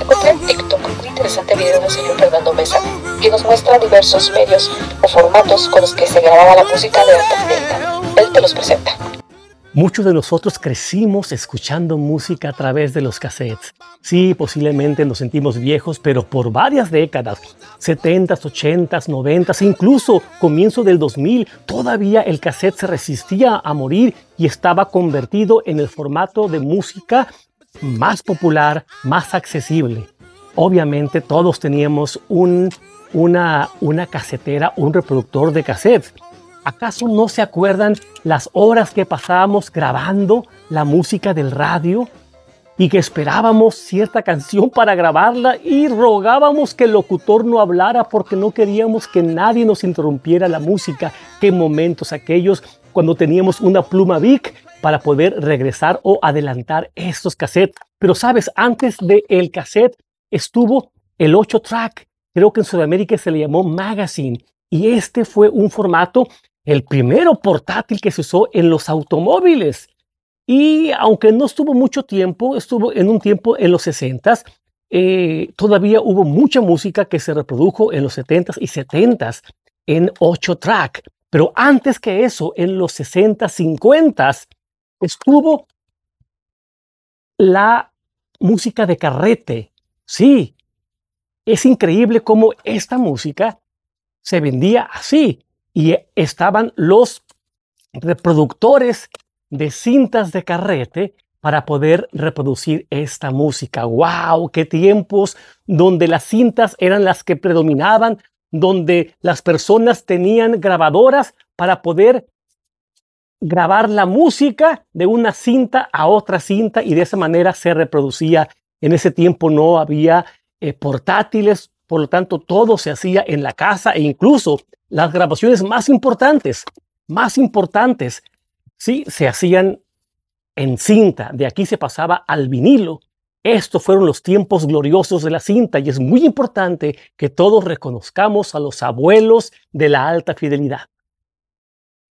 Encontré en TikTok un interesante video del señor Fernando Mesa que nos muestra diversos medios o formatos con los que se grababa la música de fidelidad. Él te los presenta. Muchos de nosotros crecimos escuchando música a través de los cassettes. Sí, posiblemente nos sentimos viejos, pero por varias décadas, 70s, 80s, 90s, incluso comienzo del 2000, todavía el cassette se resistía a morir y estaba convertido en el formato de música más popular, más accesible. Obviamente todos teníamos un, una, una casetera, un reproductor de cassettes ¿Acaso no se acuerdan las horas que pasábamos grabando la música del radio? Y que esperábamos cierta canción para grabarla y rogábamos que el locutor no hablara porque no queríamos que nadie nos interrumpiera la música. Qué momentos aquellos cuando teníamos una pluma Vic para poder regresar o adelantar estos cassettes. Pero sabes, antes del el cassette estuvo el 8 track. Creo que en Sudamérica se le llamó magazine. Y este fue un formato el primero portátil que se usó en los automóviles. Y aunque no estuvo mucho tiempo, estuvo en un tiempo en los 60s, eh, todavía hubo mucha música que se reprodujo en los 70s y 70s en 8 track. Pero antes que eso, en los 60s, 50s, estuvo la música de carrete. Sí, es increíble cómo esta música se vendía así y estaban los reproductores de cintas de carrete para poder reproducir esta música. ¡Wow! ¡Qué tiempos donde las cintas eran las que predominaban, donde las personas tenían grabadoras para poder grabar la música de una cinta a otra cinta y de esa manera se reproducía. En ese tiempo no había eh, portátiles, por lo tanto todo se hacía en la casa e incluso las grabaciones más importantes, más importantes, sí, se hacían en cinta. De aquí se pasaba al vinilo. Estos fueron los tiempos gloriosos de la cinta y es muy importante que todos reconozcamos a los abuelos de la alta fidelidad.